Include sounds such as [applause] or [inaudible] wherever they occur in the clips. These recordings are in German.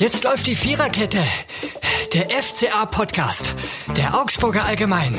Jetzt läuft die Viererkette. Der FCA-Podcast. Der Augsburger Allgemein.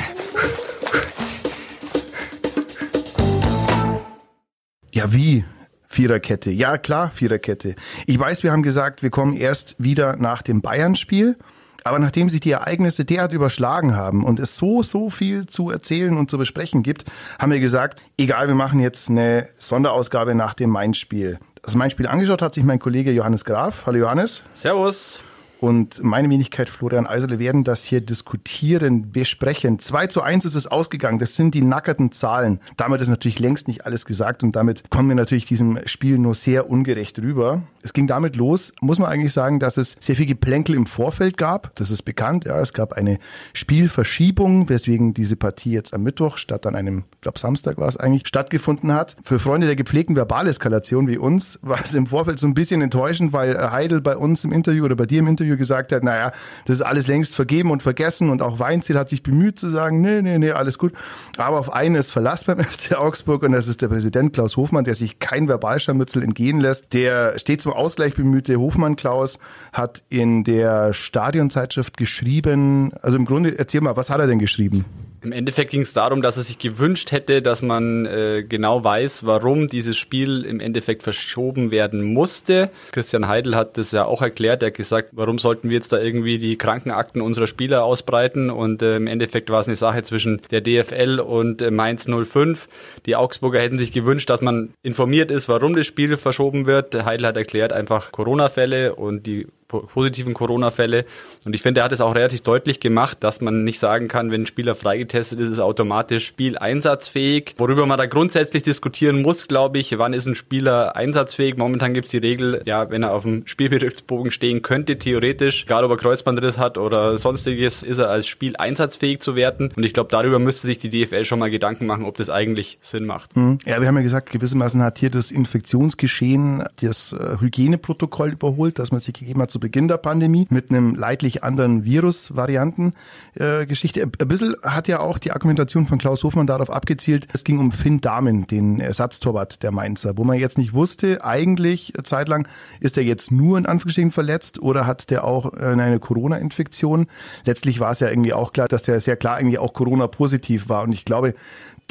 Ja, wie? Viererkette. Ja, klar, Viererkette. Ich weiß, wir haben gesagt, wir kommen erst wieder nach dem Bayern-Spiel. Aber nachdem sich die Ereignisse derart überschlagen haben und es so, so viel zu erzählen und zu besprechen gibt, haben wir gesagt, egal, wir machen jetzt eine Sonderausgabe nach dem Mainz-Spiel. Das Mainz-Spiel angeschaut hat sich mein Kollege Johannes Graf. Hallo Johannes. Servus und meine Wenigkeit Florian Eiserle werden das hier diskutieren, besprechen. 2 zu 1 ist es ausgegangen. Das sind die nackerten Zahlen. Damit ist natürlich längst nicht alles gesagt und damit kommen wir natürlich diesem Spiel nur sehr ungerecht rüber. Es ging damit los, muss man eigentlich sagen, dass es sehr viel Geplänkel im Vorfeld gab. Das ist bekannt. Ja, es gab eine Spielverschiebung, weswegen diese Partie jetzt am Mittwoch statt an einem, glaube Samstag war es eigentlich, stattgefunden hat. Für Freunde der gepflegten Verbaleskalation wie uns war es im Vorfeld so ein bisschen enttäuschend, weil Heidel bei uns im Interview oder bei dir im Interview Interview gesagt hat, naja, das ist alles längst vergeben und vergessen und auch Weinziel hat sich bemüht zu sagen, nee, nee, nee, alles gut. Aber auf einen ist Verlass beim [laughs] FC Augsburg und das ist der Präsident Klaus Hofmann, der sich kein Verbalscharmützel entgehen lässt. Der steht zum Ausgleich bemühte Hofmann Klaus hat in der Stadionzeitschrift geschrieben, also im Grunde, erzähl mal, was hat er denn geschrieben? Im Endeffekt ging es darum, dass er sich gewünscht hätte, dass man äh, genau weiß, warum dieses Spiel im Endeffekt verschoben werden musste. Christian Heidel hat das ja auch erklärt. Er hat gesagt, warum sollten wir jetzt da irgendwie die Krankenakten unserer Spieler ausbreiten? Und äh, im Endeffekt war es eine Sache zwischen der DFL und äh, Mainz 05. Die Augsburger hätten sich gewünscht, dass man informiert ist, warum das Spiel verschoben wird. Heidel hat erklärt, einfach Corona-Fälle und die positiven Corona-Fälle. Und ich finde, er hat es auch relativ deutlich gemacht, dass man nicht sagen kann, wenn ein Spieler freigetestet ist, ist er automatisch spieleinsatzfähig. Worüber man da grundsätzlich diskutieren muss, glaube ich, wann ist ein Spieler einsatzfähig? Momentan gibt es die Regel, ja, wenn er auf dem Spielberichtsbogen stehen könnte, theoretisch, egal ob er Kreuzbandriss hat oder sonstiges, ist er als Spiel einsatzfähig zu werten. Und ich glaube, darüber müsste sich die DFL schon mal Gedanken machen, ob das eigentlich Sinn macht. Mhm. Ja, wir haben ja gesagt, gewissermaßen hat hier das Infektionsgeschehen das äh, Hygieneprotokoll überholt, dass man sich gegeben hat, zu Beginn der Pandemie mit einem leidlich anderen Virusvarianten-Geschichte. Äh, Ein bisschen hat ja auch die Argumentation von Klaus Hofmann darauf abgezielt, es ging um Finn Dahmen, den Ersatztorwart der Mainzer, wo man jetzt nicht wusste, eigentlich zeitlang, ist er jetzt nur in Anführungsstrichen verletzt oder hat der auch äh, eine Corona-Infektion? Letztlich war es ja irgendwie auch klar, dass der sehr klar irgendwie auch Corona-positiv war. Und ich glaube,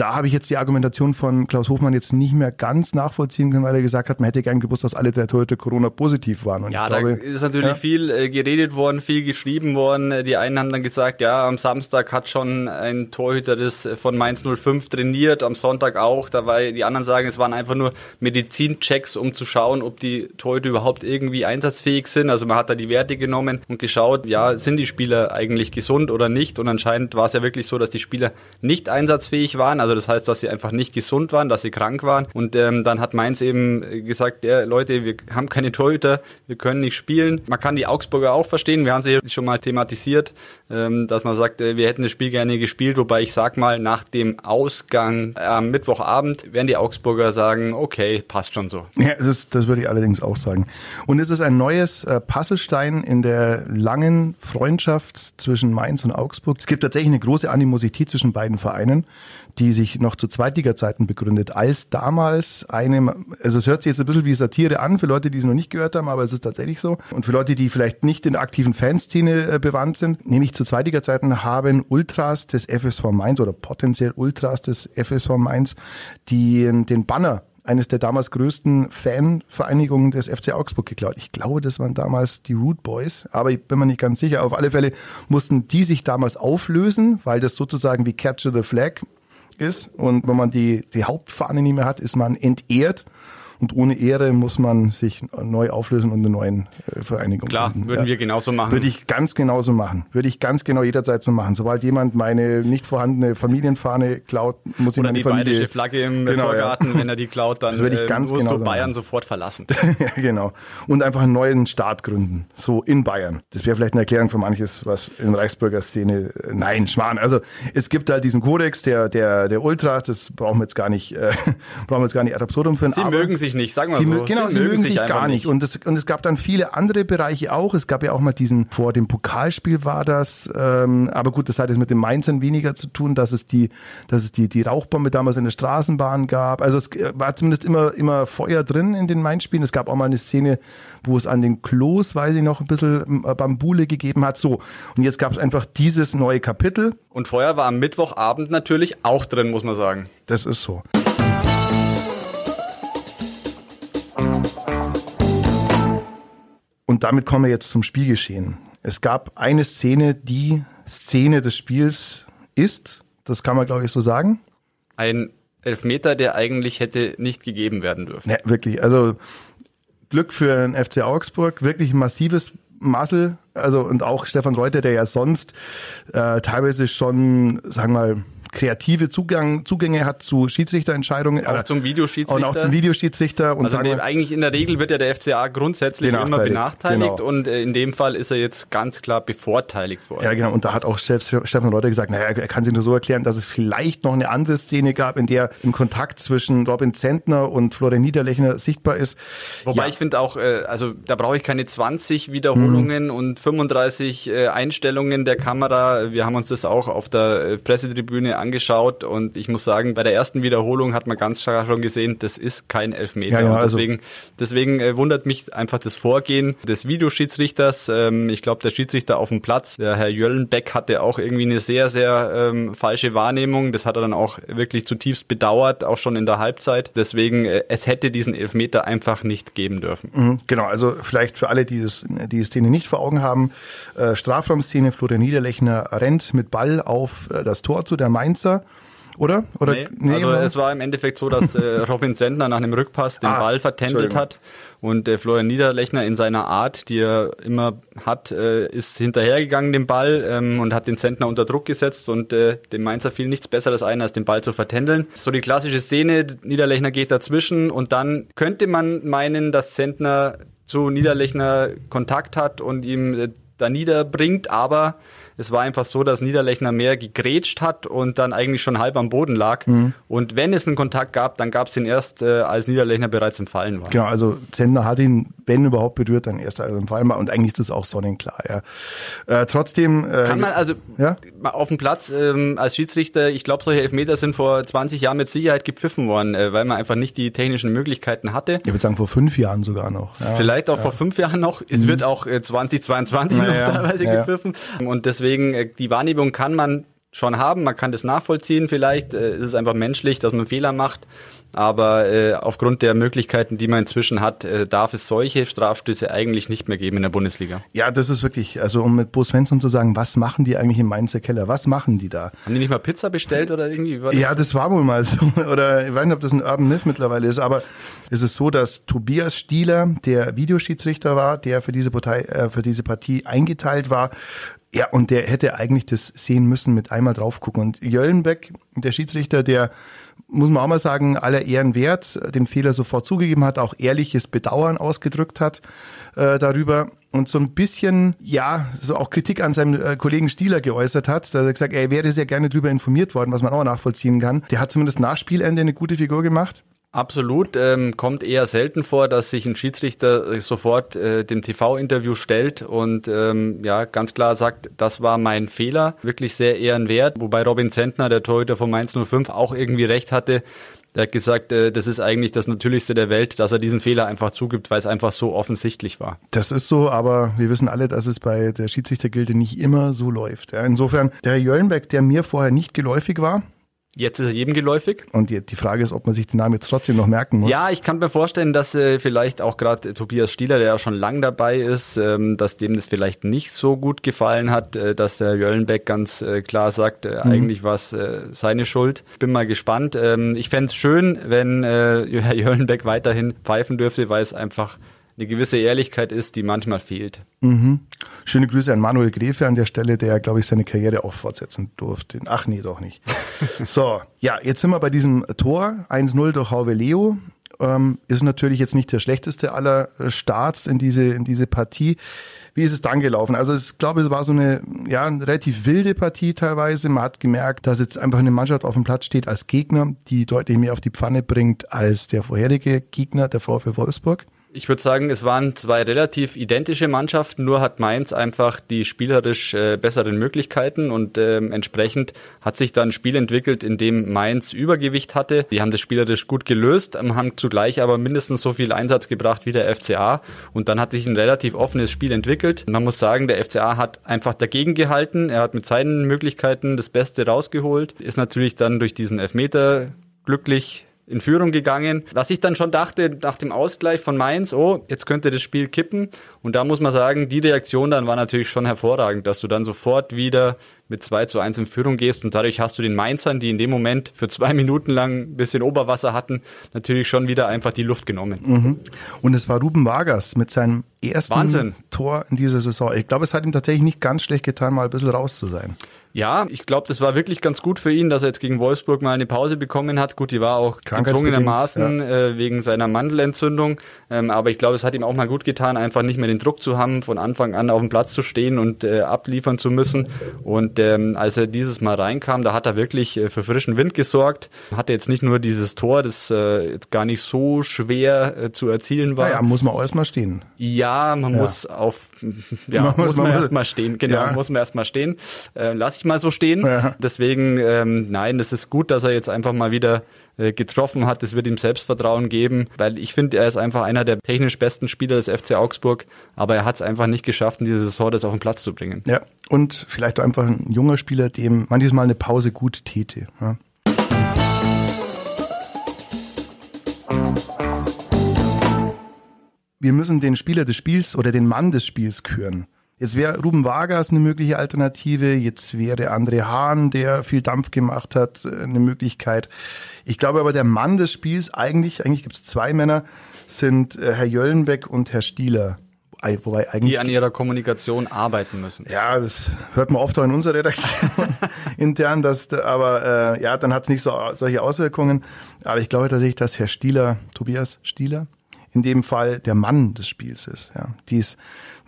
da habe ich jetzt die Argumentation von Klaus Hofmann jetzt nicht mehr ganz nachvollziehen können, weil er gesagt hat, man hätte gern gewusst, dass alle drei Torhüter Corona-positiv waren. Und ja, da glaube, ist natürlich ja. viel äh, geredet worden, viel geschrieben worden. Die einen haben dann gesagt, ja, am Samstag hat schon ein Torhüter das von Mainz 05 trainiert, am Sonntag auch. Da war, die anderen sagen, es waren einfach nur Medizinchecks, um zu schauen, ob die Torhüter überhaupt irgendwie einsatzfähig sind. Also man hat da die Werte genommen und geschaut, ja, sind die Spieler eigentlich gesund oder nicht? Und anscheinend war es ja wirklich so, dass die Spieler nicht einsatzfähig waren. Also also das heißt, dass sie einfach nicht gesund waren, dass sie krank waren. Und ähm, dann hat Mainz eben gesagt, ja, Leute, wir haben keine Torhüter, wir können nicht spielen. Man kann die Augsburger auch verstehen. Wir haben sie schon mal thematisiert, ähm, dass man sagt, äh, wir hätten das Spiel gerne gespielt. Wobei ich sag mal, nach dem Ausgang am Mittwochabend werden die Augsburger sagen, okay, passt schon so. Ja, das, ist, das würde ich allerdings auch sagen. Und es ist ein neues äh, Puzzlestein in der langen Freundschaft zwischen Mainz und Augsburg. Es gibt tatsächlich eine große Animosität zwischen beiden Vereinen die sich noch zu Zweitliga-Zeiten begründet, als damals eine, also es hört sich jetzt ein bisschen wie Satire an für Leute, die es noch nicht gehört haben, aber es ist tatsächlich so. Und für Leute, die vielleicht nicht in der aktiven Fanszene äh, bewandt sind, nämlich zu Zweitliga-Zeiten haben Ultras des FSV Mainz oder potenziell Ultras des FSV Mainz die, den Banner eines der damals größten Fanvereinigungen des FC Augsburg geklaut. Ich glaube, das waren damals die Root Boys, aber ich bin mir nicht ganz sicher. Auf alle Fälle mussten die sich damals auflösen, weil das sozusagen wie Capture the Flag ist. Und wenn man die, die Hauptfahne nicht mehr hat, ist man entehrt und ohne Ehre muss man sich neu auflösen und eine neue äh, Vereinigung Klar, gründen. würden ja. wir genauso machen. Würde ich ganz genauso machen. Würde ich ganz genau jederzeit so machen. Sobald jemand meine nicht vorhandene Familienfahne klaut, muss ich Oder meine die Familie... bayerische Flagge im genau, Vorgarten, ja. wenn er die klaut, dann würde ich ganz musst genau du Bayern machen. sofort verlassen. [laughs] ja, genau. Und einfach einen neuen Staat gründen. So in Bayern. Das wäre vielleicht eine Erklärung für manches, was in Reichsbürger Szene... Äh, nein, Schmarrn. Also es gibt halt diesen Kodex der, der, der Ultras, das brauchen wir jetzt gar nicht, äh, [laughs] brauchen wir jetzt gar nicht ad absurdum führen. Sie mögen sich sich nicht, sagen wir sie, so. Genau, sie, sie mögen sich, sich gar nicht. Und, es, und es gab dann viele andere Bereiche auch. Es gab ja auch mal diesen, vor dem Pokalspiel war das, ähm, aber gut, das hat jetzt mit dem Mainzern weniger zu tun, dass es die, dass es die, die Rauchbombe damals in der Straßenbahn gab. Also es war zumindest immer, immer Feuer drin in den Mainz-Spielen. Es gab auch mal eine Szene, wo es an den Klos, weiß ich noch, ein bisschen äh, Bambule gegeben hat. So. Und jetzt gab es einfach dieses neue Kapitel. Und Feuer war am Mittwochabend natürlich auch drin, muss man sagen. Das ist so. Und damit kommen wir jetzt zum Spielgeschehen. Es gab eine Szene, die Szene des Spiels ist, das kann man glaube ich so sagen. Ein Elfmeter, der eigentlich hätte nicht gegeben werden dürfen. Ja, wirklich. Also Glück für den FC Augsburg, wirklich massives Muscle, also und auch Stefan Reuter, der ja sonst äh, teilweise schon, sagen wir mal, kreative Zugang, Zugänge hat zu Schiedsrichterentscheidungen. Auch zum Videoschiedsrichter. Und auch zum Videoschiedsrichter. Und also der, eigentlich in der Regel wird ja der FCA grundsätzlich benachteiligt. immer benachteiligt genau. und äh, in dem Fall ist er jetzt ganz klar bevorteiligt worden. Ja, genau. Und da hat auch Stefan Reuter gesagt, naja, er kann sich nur so erklären, dass es vielleicht noch eine andere Szene gab, in der im Kontakt zwischen Robin Zentner und Florian Niederlechner sichtbar ist. Wobei ja. ich finde auch, äh, also da brauche ich keine 20 Wiederholungen mhm. und 35 äh, Einstellungen der Kamera. Wir haben uns das auch auf der Pressetribüne angeschaut und ich muss sagen, bei der ersten Wiederholung hat man ganz klar schon gesehen, das ist kein Elfmeter. Ja, ja, also deswegen, deswegen äh, wundert mich einfach das Vorgehen des Videoschiedsrichters. Ähm, ich glaube, der Schiedsrichter auf dem Platz, der Herr Jöllenbeck, hatte auch irgendwie eine sehr, sehr ähm, falsche Wahrnehmung. Das hat er dann auch wirklich zutiefst bedauert, auch schon in der Halbzeit. Deswegen, äh, es hätte diesen Elfmeter einfach nicht geben dürfen. Mhm, genau, also vielleicht für alle, die, das, die Szene nicht vor Augen haben, äh, Strafraumszene, Florian Niederlechner rennt mit Ball auf äh, das Tor zu der Mainz Mainzer. Oder? Oder nee, nee, also es war im Endeffekt so, dass äh, [laughs] Robin Sendner nach einem Rückpass den ah, Ball vertändelt hat und äh, Florian Niederlechner in seiner Art, die er immer hat, äh, ist hinterhergegangen dem Ball ähm, und hat den Sendner unter Druck gesetzt und äh, dem Mainzer fiel nichts Besseres ein, als den Ball zu vertändeln. So die klassische Szene, Niederlechner geht dazwischen und dann könnte man meinen, dass Sendner zu Niederlechner Kontakt hat und ihm äh, da niederbringt, aber es war einfach so, dass Niederlechner mehr gegrätscht hat und dann eigentlich schon halb am Boden lag. Mhm. Und wenn es einen Kontakt gab, dann gab es ihn erst, äh, als Niederlechner bereits im Fallen war. Genau, also Zender hat ihn, wenn überhaupt berührt, dann erst als er im Fallen war. Und eigentlich ist das auch sonnenklar. Ja. Äh, trotzdem. Äh, Kann man also ja? auf dem Platz ähm, als Schiedsrichter, ich glaube, solche Elfmeter sind vor 20 Jahren mit Sicherheit gepfiffen worden, äh, weil man einfach nicht die technischen Möglichkeiten hatte. Ich würde sagen, vor fünf Jahren sogar noch. Ja. Vielleicht auch ja. vor fünf Jahren noch. Es mhm. wird auch 2022 äh, noch teilweise gepfiffen. Und deswegen deswegen, äh, die Wahrnehmung kann man schon haben, man kann das nachvollziehen vielleicht, äh, es ist einfach menschlich, dass man Fehler macht, aber äh, aufgrund der Möglichkeiten, die man inzwischen hat, äh, darf es solche Strafstöße eigentlich nicht mehr geben in der Bundesliga. Ja, das ist wirklich, also um mit Bo Svensson zu sagen, was machen die eigentlich im Mainzer Keller, was machen die da? Haben die nicht mal Pizza bestellt oder irgendwie? Das? Ja, das war wohl mal so, [laughs] oder ich weiß nicht, ob das ein Urban Myth mittlerweile ist, aber es ist so, dass Tobias Stieler, der Videoschiedsrichter war, der für diese, Partei, äh, für diese Partie eingeteilt war, ja, und der hätte eigentlich das sehen müssen mit einmal drauf gucken. Und Jöllenbeck, der Schiedsrichter, der muss man auch mal sagen, aller Ehren wert, den Fehler sofort zugegeben hat, auch ehrliches Bedauern ausgedrückt hat äh, darüber und so ein bisschen, ja, so auch Kritik an seinem äh, Kollegen Stieler geäußert hat. Da er gesagt, er wäre sehr gerne darüber informiert worden, was man auch nachvollziehen kann. Der hat zumindest nach Spielende eine gute Figur gemacht. Absolut, ähm, kommt eher selten vor, dass sich ein Schiedsrichter äh, sofort äh, dem TV-Interview stellt und ähm, ja ganz klar sagt, das war mein Fehler, wirklich sehr ehrenwert. Wobei Robin Zentner, der Torhüter von Mainz 05, auch irgendwie recht hatte. Er hat gesagt, äh, das ist eigentlich das Natürlichste der Welt, dass er diesen Fehler einfach zugibt, weil es einfach so offensichtlich war. Das ist so, aber wir wissen alle, dass es bei der Schiedsrichtergilde nicht immer so läuft. Ja, insofern, der Herr Jöllenbeck, der mir vorher nicht geläufig war, Jetzt ist er jedem geläufig. Und die, die, Frage ist, ob man sich den Namen jetzt trotzdem noch merken muss. Ja, ich kann mir vorstellen, dass äh, vielleicht auch gerade Tobias Stieler, der ja schon lang dabei ist, ähm, dass dem das vielleicht nicht so gut gefallen hat, äh, dass der Jöllenbeck ganz äh, klar sagt, äh, mhm. eigentlich war es äh, seine Schuld. Bin mal gespannt. Ähm, ich fände es schön, wenn äh, Herr Jöllenbeck weiterhin pfeifen dürfte, weil es einfach eine gewisse Ehrlichkeit ist, die manchmal fehlt. Mhm. Schöne Grüße an Manuel Gräfe an der Stelle, der, glaube ich, seine Karriere auch fortsetzen durfte. Ach nee, doch nicht. [laughs] so, ja, jetzt sind wir bei diesem Tor 1-0 durch Hauve Leo. ähm, ist natürlich jetzt nicht der schlechteste aller Starts in diese, in diese Partie. Wie ist es dann gelaufen? Also ich glaube, es war so eine, ja, eine relativ wilde Partie teilweise. Man hat gemerkt, dass jetzt einfach eine Mannschaft auf dem Platz steht als Gegner, die deutlich mehr auf die Pfanne bringt als der vorherige Gegner, der VfL Wolfsburg. Ich würde sagen, es waren zwei relativ identische Mannschaften, nur hat Mainz einfach die spielerisch äh, besseren Möglichkeiten und ähm, entsprechend hat sich dann ein Spiel entwickelt, in dem Mainz Übergewicht hatte. Die haben das spielerisch gut gelöst, ähm, haben zugleich aber mindestens so viel Einsatz gebracht wie der FCA und dann hat sich ein relativ offenes Spiel entwickelt. Man muss sagen, der FCA hat einfach dagegen gehalten, er hat mit seinen Möglichkeiten das Beste rausgeholt, ist natürlich dann durch diesen Elfmeter glücklich in Führung gegangen. Was ich dann schon dachte nach dem Ausgleich von Mainz, oh, jetzt könnte das Spiel kippen. Und da muss man sagen, die Reaktion dann war natürlich schon hervorragend, dass du dann sofort wieder mit 2 zu 1 in Führung gehst und dadurch hast du den Mainzern, die in dem Moment für zwei [laughs] Minuten lang ein bisschen Oberwasser hatten, natürlich schon wieder einfach die Luft genommen. Mhm. Und es war Ruben Vargas mit seinem ersten Wahnsinn. Tor in dieser Saison. Ich glaube, es hat ihm tatsächlich nicht ganz schlecht getan, mal ein bisschen raus zu sein. Ja, ich glaube, das war wirklich ganz gut für ihn, dass er jetzt gegen Wolfsburg mal eine Pause bekommen hat. Gut, die war auch gezwungenermaßen ja. äh, wegen seiner Mandelentzündung. Ähm, aber ich glaube, es hat ihm auch mal gut getan, einfach nicht mehr den Druck zu haben, von Anfang an auf dem Platz zu stehen und äh, abliefern zu müssen. Und ähm, als er dieses Mal reinkam, da hat er wirklich äh, für frischen Wind gesorgt. Hatte jetzt nicht nur dieses Tor, das äh, jetzt gar nicht so schwer äh, zu erzielen war. Ja, muss man auch erstmal stehen. Ja, man ja. muss auf, ja, [laughs] man muss, man erstmal stehen. Genau, ja. muss man erstmal stehen. Äh, lass ich mal so stehen. Ja. Deswegen, ähm, nein, es ist gut, dass er jetzt einfach mal wieder äh, getroffen hat. Das wird ihm Selbstvertrauen geben, weil ich finde, er ist einfach einer der technisch besten Spieler des FC Augsburg, aber er hat es einfach nicht geschafft, in dieser Saison das auf den Platz zu bringen. Ja, und vielleicht auch einfach ein junger Spieler, dem manches Mal eine Pause gut täte. Ja. Wir müssen den Spieler des Spiels oder den Mann des Spiels küren. Jetzt wäre Ruben Vargas eine mögliche Alternative, jetzt wäre André Hahn, der viel Dampf gemacht hat, eine Möglichkeit. Ich glaube aber, der Mann des Spiels, eigentlich, eigentlich gibt es zwei Männer, sind äh, Herr Jöllenbeck und Herr Stieler. Wobei eigentlich, die an ihrer Kommunikation arbeiten müssen. Ja, das hört man oft auch in unserer Redaktion [laughs] intern, dass, aber äh, ja, dann hat es nicht so solche Auswirkungen. Aber ich glaube tatsächlich, dass Herr Stieler, Tobias Stieler, in dem Fall der Mann des Spiels ist. Ja, die es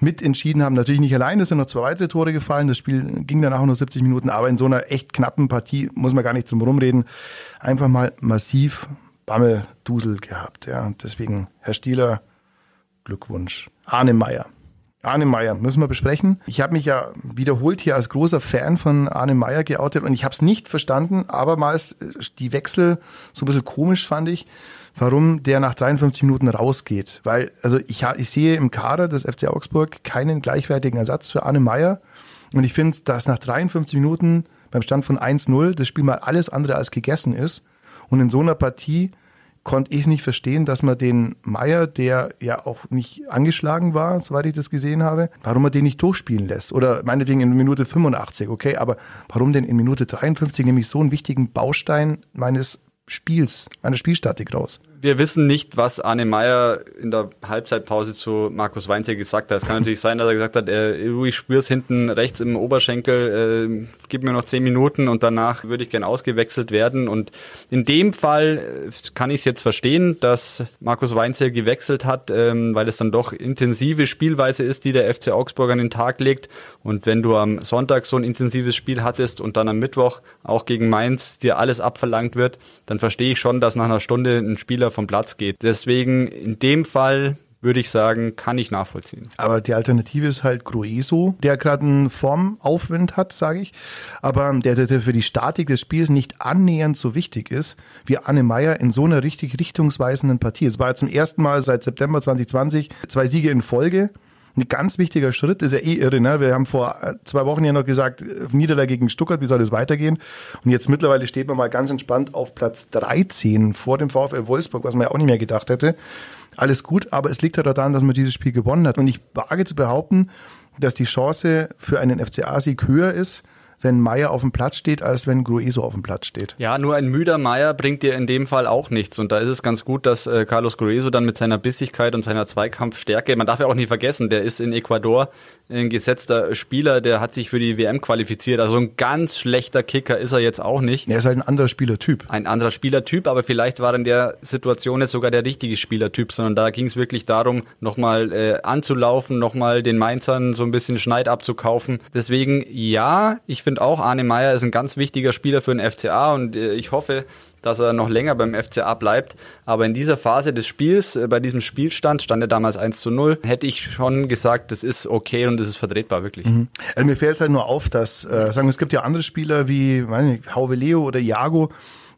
mitentschieden haben. Natürlich nicht allein, es sind noch zwei weitere Tore gefallen. Das Spiel ging danach nur 70 Minuten, aber in so einer echt knappen Partie muss man gar nicht drum rumreden. Einfach mal massiv Bammeldusel gehabt. Ja, deswegen, Herr Stieler, Glückwunsch. Arne Meyer. Arne Meyer, müssen wir besprechen. Ich habe mich ja wiederholt hier als großer Fan von Arne Meyer geoutet und ich habe es nicht verstanden, abermals die Wechsel so ein bisschen komisch fand ich warum der nach 53 Minuten rausgeht. Weil, also ich, ich sehe im Kader des FC Augsburg keinen gleichwertigen Ersatz für Arne Meyer. Und ich finde, dass nach 53 Minuten beim Stand von 1-0 das Spiel mal alles andere als gegessen ist. Und in so einer Partie konnte ich nicht verstehen, dass man den Meier, der ja auch nicht angeschlagen war, soweit ich das gesehen habe, warum man den nicht durchspielen lässt. Oder meinetwegen in Minute 85, okay, aber warum denn in Minute 53 nämlich so einen wichtigen Baustein meines Spiels, meiner Spielstatik raus wir wissen nicht, was Arne Meyer in der Halbzeitpause zu Markus Weinzier gesagt hat. Es kann natürlich sein, dass er gesagt hat, äh, ich spüre es hinten rechts im Oberschenkel, äh, gib mir noch zehn Minuten und danach würde ich gern ausgewechselt werden. Und in dem Fall äh, kann ich es jetzt verstehen, dass Markus Weinzier gewechselt hat, ähm, weil es dann doch intensive Spielweise ist, die der FC Augsburg an den Tag legt. Und wenn du am Sonntag so ein intensives Spiel hattest und dann am Mittwoch auch gegen Mainz dir alles abverlangt wird, dann verstehe ich schon, dass nach einer Stunde ein Spieler vom Platz geht. Deswegen in dem Fall würde ich sagen, kann ich nachvollziehen. Aber die Alternative ist halt Grueso, der gerade einen Formaufwind hat, sage ich, aber der, der für die Statik des Spiels nicht annähernd so wichtig ist wie Anne Meyer in so einer richtig richtungsweisenden Partie. Es war zum ersten Mal seit September 2020 zwei Siege in Folge ein ganz wichtiger Schritt, ist ja eh irre. Ne? Wir haben vor zwei Wochen ja noch gesagt, Niederlage gegen Stuttgart, wie soll das weitergehen? Und jetzt mittlerweile steht man mal ganz entspannt auf Platz 13 vor dem VfL Wolfsburg, was man ja auch nicht mehr gedacht hätte. Alles gut, aber es liegt ja daran, dass man dieses Spiel gewonnen hat. Und ich wage zu behaupten, dass die Chance für einen FCA-Sieg höher ist, wenn Meier auf dem Platz steht, als wenn Grueso auf dem Platz steht. Ja, nur ein müder Meier bringt dir in dem Fall auch nichts. Und da ist es ganz gut, dass äh, Carlos Grueso dann mit seiner Bissigkeit und seiner Zweikampfstärke, man darf ja auch nicht vergessen, der ist in Ecuador ein gesetzter Spieler, der hat sich für die WM qualifiziert. Also ein ganz schlechter Kicker ist er jetzt auch nicht. Er ist halt ein anderer Spielertyp. Ein anderer Spielertyp, aber vielleicht war in der Situation jetzt sogar der richtige Spielertyp, sondern da ging es wirklich darum, nochmal äh, anzulaufen, nochmal den Mainzern so ein bisschen Schneid abzukaufen. Deswegen ja, ich finde auch, Arne Meyer ist ein ganz wichtiger Spieler für den FCA und äh, ich hoffe, dass er noch länger beim FCA bleibt. Aber in dieser Phase des Spiels, äh, bei diesem Spielstand, stand er damals 1 zu 0, hätte ich schon gesagt, das ist okay und das ist vertretbar, wirklich. Mhm. Also mir fällt halt nur auf, dass, äh, sagen wir, es gibt ja andere Spieler wie, ich, Hauve Leo oder Iago,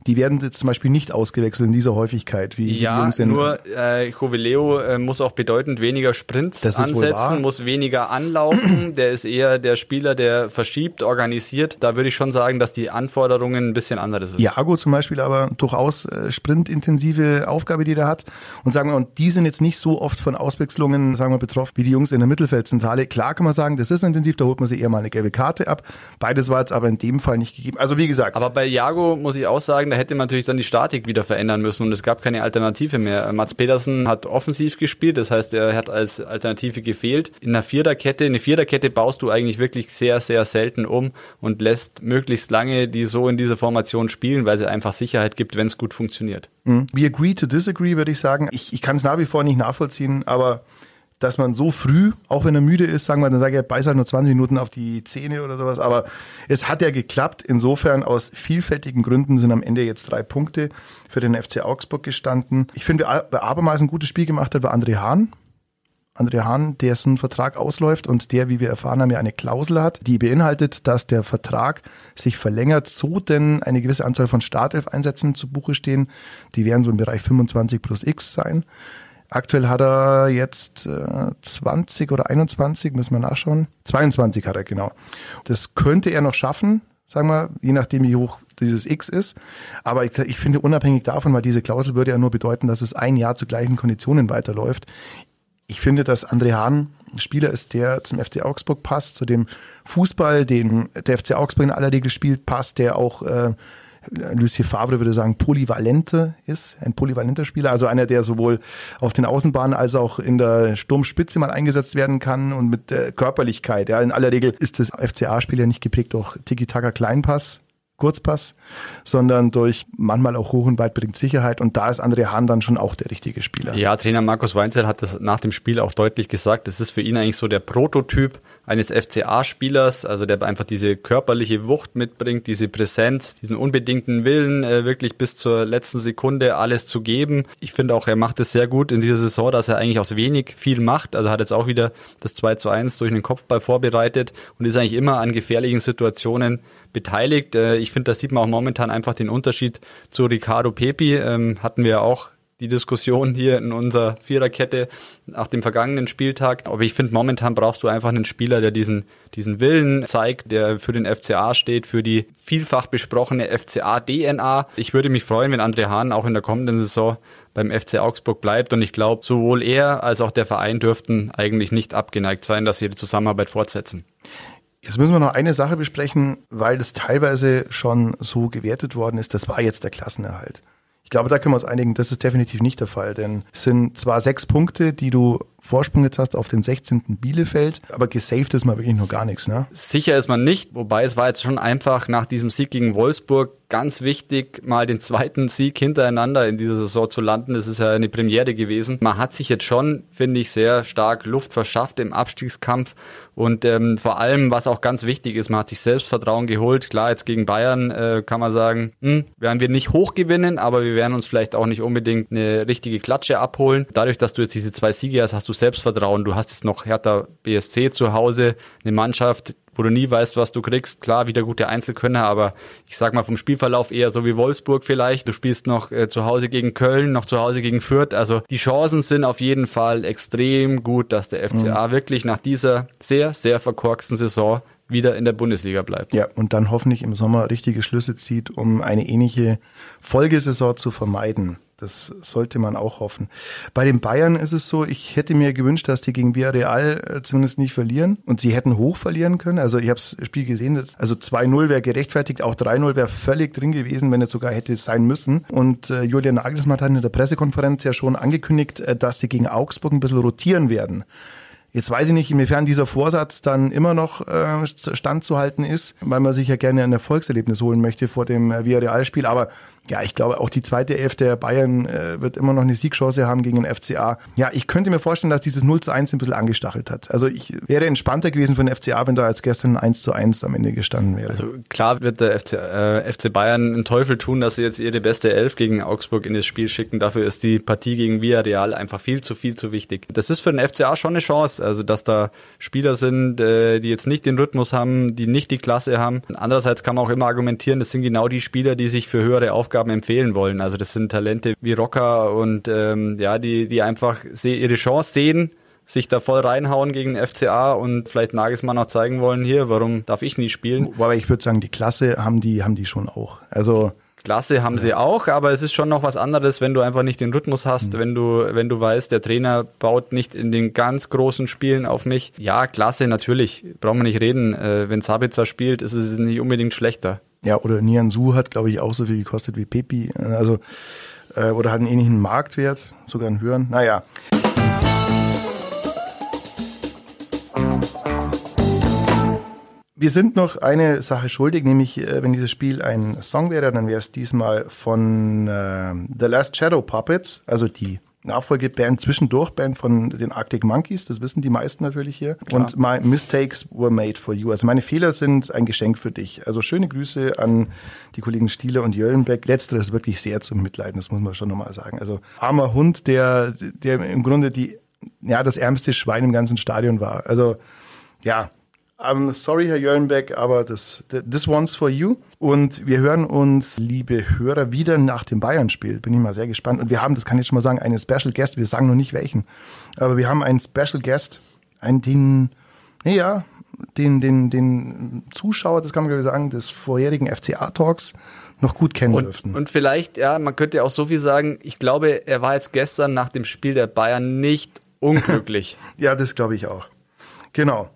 die werden jetzt zum Beispiel nicht ausgewechselt in dieser Häufigkeit, wie ja, die nur äh, Jubileo äh, muss auch bedeutend weniger Sprints ansetzen, muss weniger anlaufen. [clears throat] der ist eher der Spieler, der verschiebt, organisiert. Da würde ich schon sagen, dass die Anforderungen ein bisschen andere sind. Iago zum Beispiel aber durchaus äh, sprintintensive Aufgabe, die der hat. Und sagen wir, und die sind jetzt nicht so oft von Auswechslungen, sagen wir, betroffen, wie die Jungs in der Mittelfeldzentrale. Klar kann man sagen, das ist intensiv, da holt man sich eher mal eine gelbe Karte ab. Beides war jetzt aber in dem Fall nicht gegeben. Also wie gesagt. Aber bei Jago muss ich auch sagen, da hätte man natürlich dann die Statik wieder verändern müssen und es gab keine Alternative mehr. Mats Pedersen hat offensiv gespielt, das heißt, er hat als Alternative gefehlt. In einer Viererkette, eine Viererkette baust du eigentlich wirklich sehr, sehr selten um und lässt möglichst lange die so in dieser Formation spielen, weil sie einfach Sicherheit gibt, wenn es gut funktioniert. Mhm. We agree to disagree, würde ich sagen. Ich, ich kann es nach wie vor nicht nachvollziehen, aber dass man so früh, auch wenn er müde ist, sagen wir, dann sage ich, beißt halt nur 20 Minuten auf die Zähne oder sowas, aber es hat ja geklappt. Insofern aus vielfältigen Gründen sind am Ende jetzt drei Punkte für den FC Augsburg gestanden. Ich finde, wer abermals ein gutes Spiel gemacht hat, war André Hahn. André Hahn, dessen Vertrag ausläuft und der, wie wir erfahren haben, ja eine Klausel hat, die beinhaltet, dass der Vertrag sich verlängert, so denn eine gewisse Anzahl von Startelf-Einsätzen zu Buche stehen. Die werden so im Bereich 25 plus X sein. Aktuell hat er jetzt äh, 20 oder 21, müssen wir nachschauen. 22 hat er, genau. Das könnte er noch schaffen, sagen wir, je nachdem, wie hoch dieses X ist. Aber ich, ich finde, unabhängig davon, weil diese Klausel würde ja nur bedeuten, dass es ein Jahr zu gleichen Konditionen weiterläuft. Ich finde, dass André Hahn ein Spieler ist, der zum FC Augsburg passt, zu dem Fußball, den der FC Augsburg in aller Regel spielt, passt, der auch äh, Lucien Favre würde sagen, polyvalente ist, ein polyvalenter Spieler, also einer, der sowohl auf den Außenbahnen als auch in der Sturmspitze mal eingesetzt werden kann und mit Körperlichkeit. Ja, in aller Regel ist das FCA-Spiel ja nicht geprägt durch Tiki-Taka-Kleinpass, Kurzpass, sondern durch manchmal auch hoch und weit bringt Sicherheit. Und da ist André Hahn dann schon auch der richtige Spieler. Ja, Trainer Markus Weinzel hat das nach dem Spiel auch deutlich gesagt. Das ist für ihn eigentlich so der Prototyp eines FCA-Spielers, also der einfach diese körperliche Wucht mitbringt, diese Präsenz, diesen unbedingten Willen, äh, wirklich bis zur letzten Sekunde alles zu geben. Ich finde auch, er macht es sehr gut in dieser Saison, dass er eigentlich aus wenig viel macht. Also hat jetzt auch wieder das 2 zu 1 durch den Kopfball vorbereitet und ist eigentlich immer an gefährlichen Situationen beteiligt. Äh, ich finde, da sieht man auch momentan einfach den Unterschied zu Ricardo Pepi. Ähm, hatten wir auch die Diskussion hier in unserer Viererkette nach dem vergangenen Spieltag. Aber ich finde, momentan brauchst du einfach einen Spieler, der diesen, diesen Willen zeigt, der für den FCA steht, für die vielfach besprochene FCA-DNA. Ich würde mich freuen, wenn André Hahn auch in der kommenden Saison beim FC Augsburg bleibt. Und ich glaube, sowohl er als auch der Verein dürften eigentlich nicht abgeneigt sein, dass sie die Zusammenarbeit fortsetzen. Jetzt müssen wir noch eine Sache besprechen, weil das teilweise schon so gewertet worden ist. Das war jetzt der Klassenerhalt. Ich glaube, da können wir uns einigen, das ist definitiv nicht der Fall, denn es sind zwar sechs Punkte, die du Vorsprung jetzt hast auf den 16. Bielefeld, aber gesaved ist mal wirklich noch gar nichts, ne? Sicher ist man nicht, wobei es war jetzt schon einfach nach diesem Sieg gegen Wolfsburg ganz wichtig, mal den zweiten Sieg hintereinander in dieser Saison zu landen. Das ist ja eine Premiere gewesen. Man hat sich jetzt schon, finde ich, sehr stark Luft verschafft im Abstiegskampf und ähm, vor allem, was auch ganz wichtig ist, man hat sich Selbstvertrauen geholt. Klar, jetzt gegen Bayern äh, kann man sagen, hm, werden wir nicht hoch gewinnen, aber wir werden uns vielleicht auch nicht unbedingt eine richtige Klatsche abholen. Dadurch, dass du jetzt diese zwei Siege hast, hast du Selbstvertrauen. Du hast jetzt noch Hertha BSC zu Hause, eine Mannschaft, wo du nie weißt, was du kriegst. Klar, wieder gute Einzelkönner, aber ich sag mal vom Spielverlauf eher so wie Wolfsburg vielleicht. Du spielst noch äh, zu Hause gegen Köln, noch zu Hause gegen Fürth. Also die Chancen sind auf jeden Fall extrem gut, dass der FCA mhm. wirklich nach dieser sehr, sehr verkorksten Saison wieder in der Bundesliga bleibt. Ja, und dann hoffentlich im Sommer richtige Schlüsse zieht, um eine ähnliche Folgesaison zu vermeiden. Das sollte man auch hoffen. Bei den Bayern ist es so, ich hätte mir gewünscht, dass die gegen Villarreal äh, zumindest nicht verlieren und sie hätten hoch verlieren können. Also ich habe das Spiel gesehen, also 2-0 wäre gerechtfertigt, auch 3-0 wäre völlig drin gewesen, wenn es sogar hätte sein müssen. Und äh, Julian Nagelsmann hat in der Pressekonferenz ja schon angekündigt, äh, dass sie gegen Augsburg ein bisschen rotieren werden. Jetzt weiß ich nicht, inwiefern dieser Vorsatz dann immer noch äh, standzuhalten ist, weil man sich ja gerne ein Erfolgserlebnis holen möchte vor dem äh, Villarreal-Spiel. Aber ja, ich glaube, auch die zweite Elf der Bayern äh, wird immer noch eine Siegchance haben gegen den FCA. Ja, ich könnte mir vorstellen, dass dieses 0 zu 1 ein bisschen angestachelt hat. Also ich wäre entspannter gewesen für den FCA, wenn da als gestern 1 zu 1 am Ende gestanden wäre. Also klar wird der FC, äh, FC Bayern einen Teufel tun, dass sie jetzt ihre beste Elf gegen Augsburg in das Spiel schicken. Dafür ist die Partie gegen Villarreal einfach viel zu viel zu wichtig. Das ist für den FCA schon eine Chance, also dass da Spieler sind, äh, die jetzt nicht den Rhythmus haben, die nicht die Klasse haben. Andererseits kann man auch immer argumentieren, das sind genau die Spieler, die sich für höhere Aufgaben Aufgaben empfehlen wollen. Also das sind Talente wie Rocker und ähm, ja, die, die einfach ihre Chance sehen, sich da voll reinhauen gegen den FCA und vielleicht Nagelsmann auch zeigen wollen, hier, warum darf ich nie spielen? Wobei ich würde sagen, die Klasse haben die, haben die schon auch. Also Klasse haben ja. sie auch, aber es ist schon noch was anderes, wenn du einfach nicht den Rhythmus hast, mhm. wenn du, wenn du weißt, der Trainer baut nicht in den ganz großen Spielen auf mich. Ja, Klasse, natürlich, brauchen wir nicht reden. Äh, wenn Sabitzer spielt, ist es nicht unbedingt schlechter. Ja, oder Nian Su hat, glaube ich, auch so viel gekostet wie Pepi. Also, äh, oder hat einen ähnlichen Marktwert, sogar einen höheren. Naja. Wir sind noch eine Sache schuldig, nämlich äh, wenn dieses Spiel ein Song wäre, dann wäre es diesmal von äh, The Last Shadow Puppets, also die Nachfolgeband, Zwischendurchband von den Arctic Monkeys, das wissen die meisten natürlich hier. Klar. Und My Mistakes were made for you. Also meine Fehler sind ein Geschenk für dich. Also schöne Grüße an die Kollegen Stieler und Jöllenbeck. Letzteres wirklich sehr zum Mitleiden, das muss man schon nochmal sagen. Also armer Hund, der, der im Grunde die, ja, das ärmste Schwein im ganzen Stadion war. Also, ja, I'm sorry, Herr Jöllenbeck, aber das, this one's for you. Und wir hören uns, liebe Hörer, wieder nach dem Bayern-Spiel. Bin ich mal sehr gespannt. Und wir haben, das kann ich schon mal sagen, einen Special Guest. Wir sagen noch nicht welchen. Aber wir haben einen Special Guest, einen, den, naja, den, den, den Zuschauer, das kann man sagen, des vorherigen FCA-Talks noch gut kennen und, dürften. Und vielleicht, ja, man könnte auch so viel sagen, ich glaube, er war jetzt gestern nach dem Spiel der Bayern nicht unglücklich. [laughs] ja, das glaube ich auch. Genau.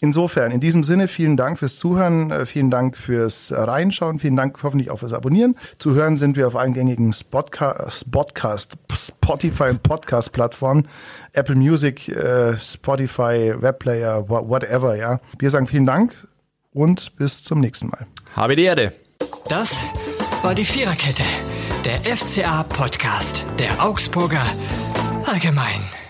Insofern, in diesem Sinne, vielen Dank fürs Zuhören, äh, vielen Dank fürs Reinschauen, vielen Dank hoffentlich auch fürs Abonnieren. Zu hören sind wir auf allen gängigen Spotca Spotcast, Spotify und Podcast-Plattformen, Apple Music, äh, Spotify, Webplayer, whatever, ja. Wir sagen vielen Dank und bis zum nächsten Mal. Habe die Erde. Das war die Viererkette, der FCA-Podcast der Augsburger Allgemein.